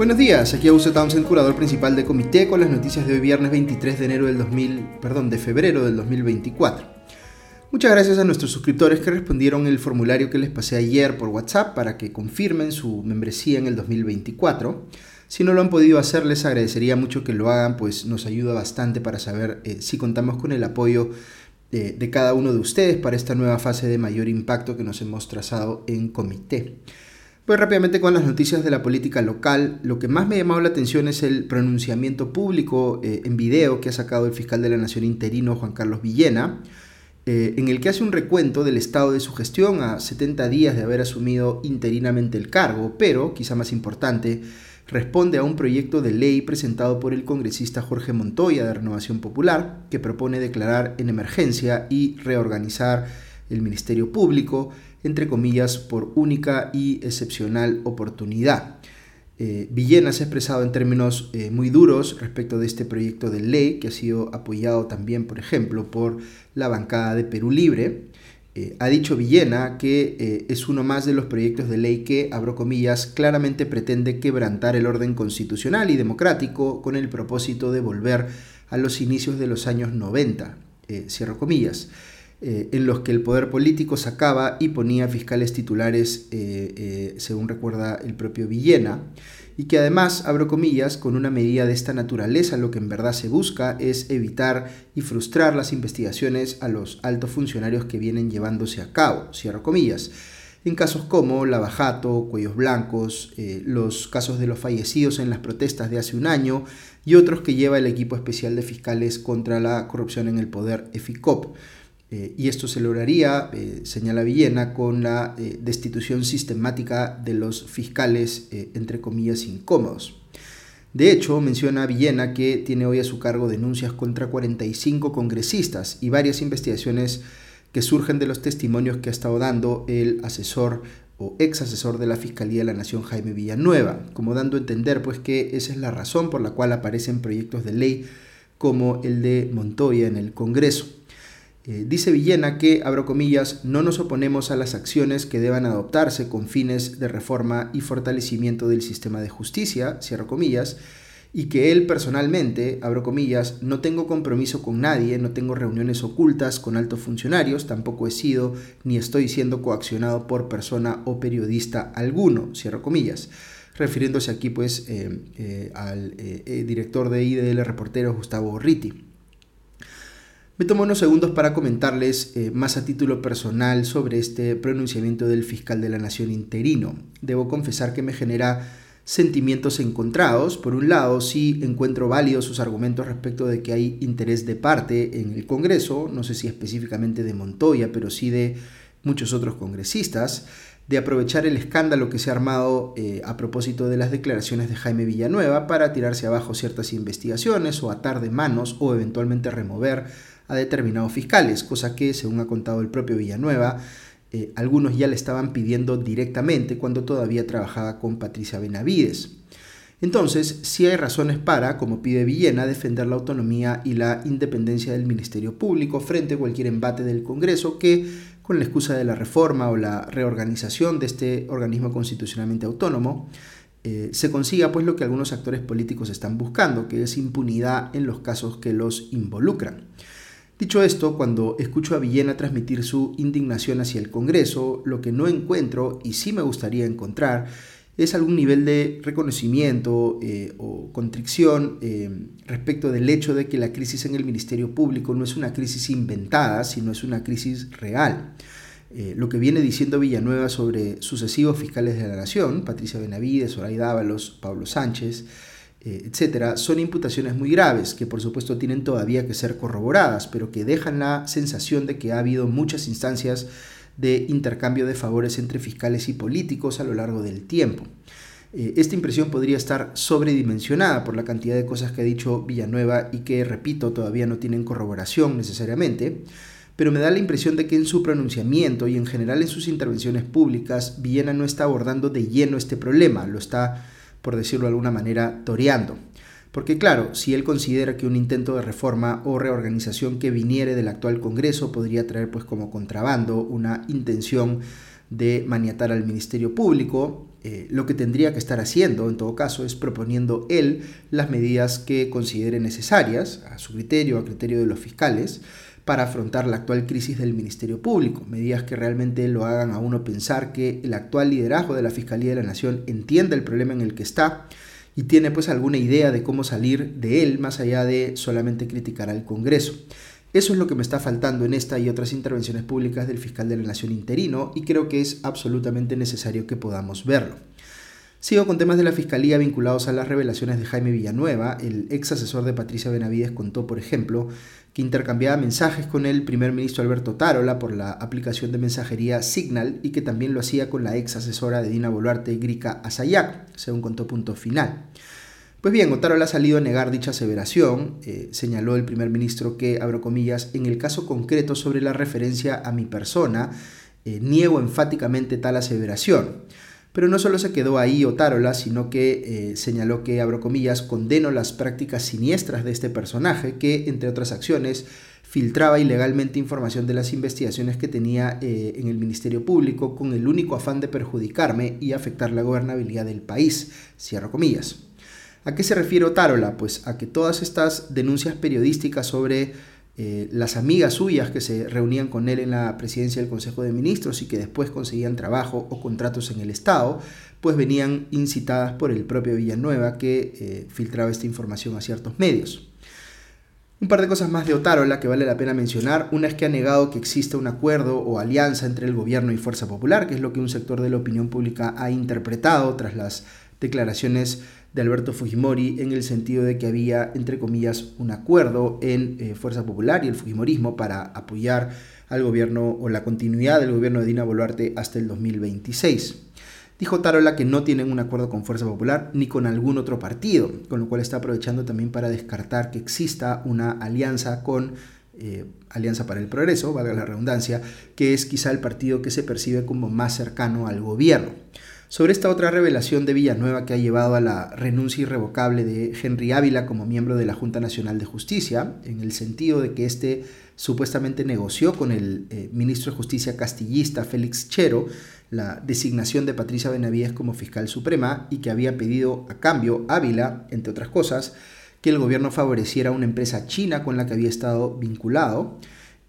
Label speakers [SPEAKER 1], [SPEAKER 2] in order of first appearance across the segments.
[SPEAKER 1] Buenos días, aquí Augusto Townsend, curador principal de Comité, con las noticias de hoy viernes 23 de enero del 2000, perdón, de febrero del 2024. Muchas gracias a nuestros suscriptores que respondieron el formulario que les pasé ayer por WhatsApp para que confirmen su membresía en el 2024. Si no lo han podido hacer, les agradecería mucho que lo hagan, pues nos ayuda bastante para saber eh, si contamos con el apoyo de, de cada uno de ustedes para esta nueva fase de mayor impacto que nos hemos trazado en comité. Pues rápidamente con las noticias de la política local, lo que más me ha llamado la atención es el pronunciamiento público eh, en video que ha sacado el fiscal de la Nación interino Juan Carlos Villena, eh, en el que hace un recuento del estado de su gestión a 70 días de haber asumido interinamente el cargo, pero, quizá más importante, responde a un proyecto de ley presentado por el congresista Jorge Montoya de Renovación Popular, que propone declarar en emergencia y reorganizar el Ministerio Público, entre comillas, por única y excepcional oportunidad. Eh, Villena se ha expresado en términos eh, muy duros respecto de este proyecto de ley que ha sido apoyado también, por ejemplo, por la bancada de Perú Libre. Eh, ha dicho Villena que es uno más de los proyectos de ley que, abro comillas, claramente pretende quebrantar el orden constitucional y democrático con el propósito de volver a los inicios de los años 90, cierro comillas. Eh, en los que el poder político sacaba y ponía fiscales titulares, eh, eh, según recuerda el propio Villena, y que además, abro comillas, con una medida de esta naturaleza lo que en verdad se busca es evitar y frustrar las investigaciones a los altos funcionarios que vienen llevándose a cabo, cierro comillas en casos como Lavajato, Cuellos Blancos, los casos de los fallecidos en las protestas de hace un año y otros que lleva el equipo especial de fiscales contra la corrupción en el poder EFICOP. Eh, y esto se lograría, eh, señala Villena, con la eh, destitución sistemática de los fiscales, entre comillas, incómodos. De hecho, menciona Villena que tiene hoy a su cargo denuncias contra 45 congresistas y varias investigaciones que surgen de los testimonios que ha estado dando el asesor o ex asesor de la Fiscalía de la Nación Jaime Villanueva, como dando a entender pues que esa es la razón por la cual aparecen proyectos de ley como el de Montoya en el Congreso. Eh, dice Villena que, abro comillas, no nos oponemos a las acciones que deban adoptarse con fines de reforma y fortalecimiento del sistema de justicia, y que él personalmente, abro comillas, no tengo compromiso con nadie, no tengo reuniones ocultas con altos funcionarios, tampoco he sido ni estoy siendo coaccionado por persona o periodista alguno, cierro comillas refiriéndose aquí pues eh, eh, al director de IDL Reportero Gustavo Riti. Me tomo unos segundos para comentarles eh, más a título personal sobre este pronunciamiento del fiscal de la Nación interino. Debo confesar que me genera sentimientos encontrados. Por un lado, sí encuentro válidos sus argumentos respecto de que hay interés de parte en el Congreso, no sé si específicamente de Montoya, pero sí de muchos otros congresistas, de aprovechar el escándalo que se ha armado eh, a propósito de las declaraciones de Jaime Villanueva para tirarse abajo ciertas investigaciones o atar de manos o eventualmente remover a determinados fiscales, cosa que, según ha contado el propio Villanueva, eh, algunos ya le estaban pidiendo directamente cuando todavía trabajaba con Patricia Benavides. Entonces, sí hay razones para, como pide Villena, defender la autonomía y la independencia del Ministerio Público frente a cualquier embate del Congreso que, con la excusa de la reforma o la reorganización de este organismo constitucionalmente autónomo, eh, se consiga pues lo que algunos actores políticos están buscando, que es impunidad en los casos que los involucran. Dicho esto, cuando escucho a Villena transmitir su indignación hacia el Congreso, lo que no encuentro y sí me gustaría encontrar es algún nivel de reconocimiento eh, o contrición eh, respecto del hecho de que la crisis en el Ministerio Público no es una crisis inventada, sino es una crisis real. Eh, lo que viene diciendo Villanueva sobre sucesivos fiscales de la Nación, Patricia Benavides, Zoraida Ábalos, Pablo Sánchez, etcétera, son imputaciones muy graves que por supuesto tienen todavía que ser corroboradas, pero que dejan la sensación de que ha habido muchas instancias de intercambio de favores entre fiscales y políticos a lo largo del tiempo. Eh, esta impresión podría estar sobredimensionada por la cantidad de cosas que ha dicho Villanueva y que, repito, todavía no tienen corroboración necesariamente, pero me da la impresión de que en su pronunciamiento y en general en sus intervenciones públicas, Villena no está abordando de lleno este problema, lo está por decirlo de alguna manera, toreando. Porque claro, si él considera que un intento de reforma o reorganización que viniere del actual Congreso podría traer pues como contrabando una intención de maniatar al Ministerio Público, Eh, lo que tendría que estar haciendo, en todo caso, es proponiendo él las medidas que considere necesarias, a su criterio, a criterio de los fiscales, para afrontar la actual crisis del Ministerio Público, medidas que realmente lo hagan a uno pensar que el actual liderazgo de la Fiscalía de la Nación entiende el problema en el que está y tiene pues alguna idea de cómo salir de él más allá de solamente criticar al Congreso. Eso es lo que me está faltando en esta y otras intervenciones públicas del fiscal de la Nación interino y creo que es absolutamente necesario que podamos verlo. Sigo con temas de la Fiscalía vinculados a las revelaciones de Jaime Villanueva. El ex asesor de Patricia Benavides contó, por ejemplo, que intercambiaba mensajes con el primer ministro Alberto Tarola por la aplicación de mensajería Signal y que también lo hacía con la ex asesora de Dina Boluarte, Grica Asayac, según contó punto final. Pues bien, Otárola ha salido a negar dicha aseveración, eh, señaló el primer ministro que, abro comillas, en el caso concreto sobre la referencia a mi persona, eh, niego enfáticamente tal aseveración. Pero no solo se quedó ahí Otárola, sino que eh, señaló que, abro comillas, condeno las prácticas siniestras de este personaje que, entre otras acciones, filtraba ilegalmente información de las investigaciones que tenía eh, en el Ministerio Público con el único afán de perjudicarme y afectar la gobernabilidad del país, cierro comillas. ¿A qué se refiere Otárola? Pues a que todas estas denuncias periodísticas sobre eh, las amigas suyas que se reunían con él en la presidencia del Consejo de Ministros y que después conseguían trabajo o contratos en el Estado, pues venían incitadas por el propio Villanueva que eh, filtraba esta información a ciertos medios. Un par de cosas más de Otárola que vale la pena mencionar. Una es que ha negado que exista un acuerdo o alianza entre el gobierno y Fuerza Popular, que es lo que un sector de la opinión pública ha interpretado tras las declaraciones de Alberto Fujimori en el sentido de que había, entre comillas, un acuerdo en eh, Fuerza Popular y el Fujimorismo para apoyar al gobierno o la continuidad del gobierno de Dina Boluarte hasta el 2026. Dijo Tarola que no tienen un acuerdo con Fuerza Popular ni con algún otro partido, con lo cual está aprovechando también para descartar que exista una alianza con eh, Alianza para el Progreso, valga la redundancia, que es quizá el partido que se percibe como más cercano al gobierno sobre esta otra revelación de Villanueva que ha llevado a la renuncia irrevocable de Henry Ávila como miembro de la Junta Nacional de Justicia, en el sentido de que éste supuestamente negoció con el eh, ministro de Justicia castillista Félix Chero la designación de Patricia Benavides como fiscal suprema y que había pedido a cambio Ávila, entre otras cosas, que el gobierno favoreciera a una empresa china con la que había estado vinculado.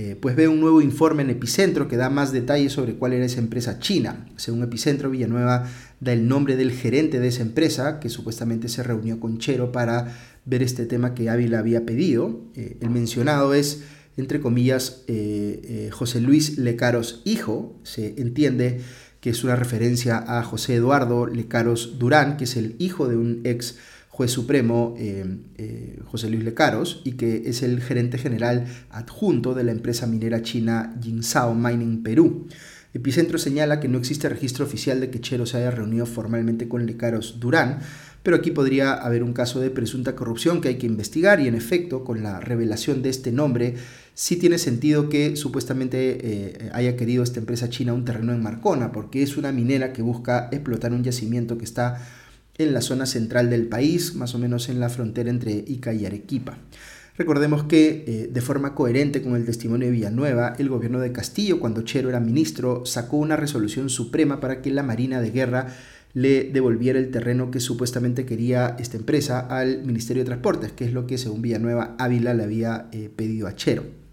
[SPEAKER 1] Eh, pues ve un nuevo informe en Epicentro que da más detalles sobre cuál era esa empresa china. Según Epicentro, Villanueva da el nombre del gerente de esa empresa, que supuestamente se reunió con Chero para ver este tema que Ávila había pedido. Eh, el mencionado es, entre comillas, eh, José Luis Lecaros Hijo. Se entiende que es una referencia a José Eduardo Lecaros Durán, que es el hijo de un ex juez supremo eh, eh, José Luis Lecaros y que es el gerente general adjunto de la empresa minera china Jinsao Mining Perú. Epicentro señala que no existe registro oficial de que Chero se haya reunido formalmente con Lecaros Durán, pero aquí podría haber un caso de presunta corrupción que hay que investigar y en efecto, con la revelación de este nombre, sí tiene sentido que supuestamente eh, haya querido esta empresa china un terreno en Marcona, porque es una minera que busca explotar un yacimiento que está en la zona central del país, más o menos en la frontera entre Ica y Arequipa. Recordemos que, eh, de forma coherente con el testimonio de Villanueva, el gobierno de Castillo, cuando Chero era ministro, sacó una resolución suprema para que la Marina de Guerra le devolviera el terreno que supuestamente quería esta empresa al Ministerio de Transportes, que es lo que, según Villanueva, Ávila le había eh, pedido a Chero.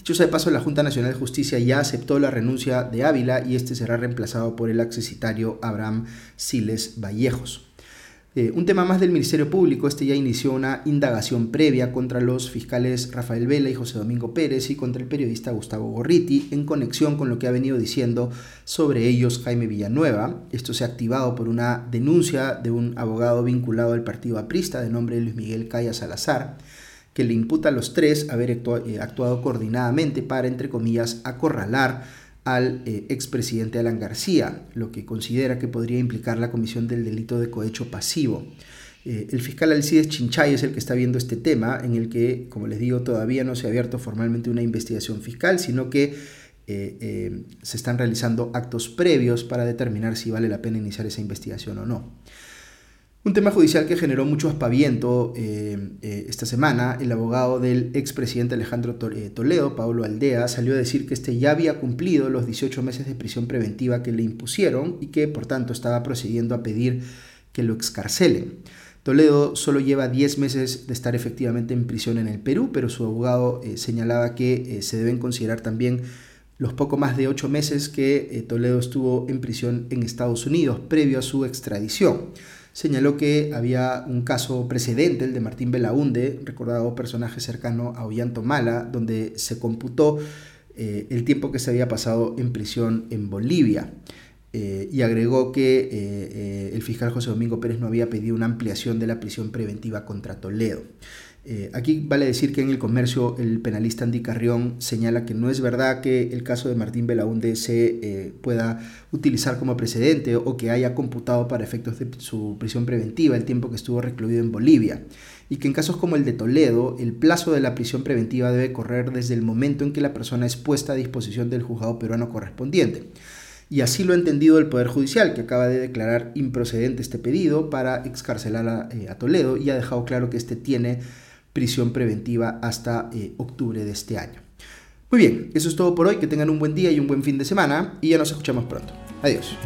[SPEAKER 1] Dicho sea de paso, la Junta Nacional de Justicia ya aceptó la renuncia de Ávila y este será reemplazado por el accesitario Abraham Siles Vallejos. Eh, un tema más del Ministerio Público, este ya inició una indagación previa contra los fiscales Rafael Vela y José Domingo Pérez y contra el periodista Gustavo Gorriti en conexión con lo que ha venido diciendo sobre ellos Jaime Villanueva. Esto se ha activado por una denuncia de un abogado vinculado al partido aprista de nombre Luis Miguel Calla Salazar que le imputa a los tres haber eh, actuado coordinadamente para, entre comillas, acorralar al eh, expresidente Alan García, lo que considera que podría implicar la comisión del delito de cohecho pasivo. Eh, el fiscal Alcides Chinchay es el que está viendo este tema, en el que, como les digo, todavía no se ha abierto formalmente una investigación fiscal, sino que se están realizando actos previos para determinar si vale la pena iniciar esa investigación o no. Un tema judicial que generó mucho aspaviento eh, eh, esta semana, el abogado del expresidente Alejandro eh, Toledo, Pablo Aldea, salió a decir que este ya había cumplido los 18 meses de prisión preventiva que le impusieron y que por tanto estaba procediendo a pedir que lo excarcelen. Toledo solo lleva 10 meses de estar efectivamente en prisión en el Perú, pero su abogado señalaba que se deben considerar también los poco más de 8 meses que Toledo estuvo en prisión en Estados Unidos previo a su extradición señaló que había un caso precedente, el de Martín Belaunde, recordado personaje cercano a Ollanta Mala, donde se computó eh, el tiempo que se había pasado en prisión en Bolivia. Eh, y agregó que eh, el fiscal José Domingo Pérez no había pedido una ampliación de la prisión preventiva contra Toledo. Eh, aquí vale decir que en el comercio el penalista Andy Carrión señala que no es verdad que el caso de Martín Belaunde se eh, pueda utilizar como precedente o que haya computado para efectos de su prisión preventiva el tiempo que estuvo recluido en Bolivia y que en casos como el de Toledo el plazo de la prisión preventiva debe correr desde el momento en que la persona es puesta a disposición del juzgado peruano correspondiente. Y así lo ha entendido el Poder Judicial, que acaba de declarar improcedente este pedido para excarcelar a, eh, a Toledo y ha dejado claro que este tiene prisión preventiva hasta eh, octubre de este año. Muy bien, eso es todo por hoy, que tengan un buen día y un buen fin de semana y ya nos escuchamos pronto. Adiós.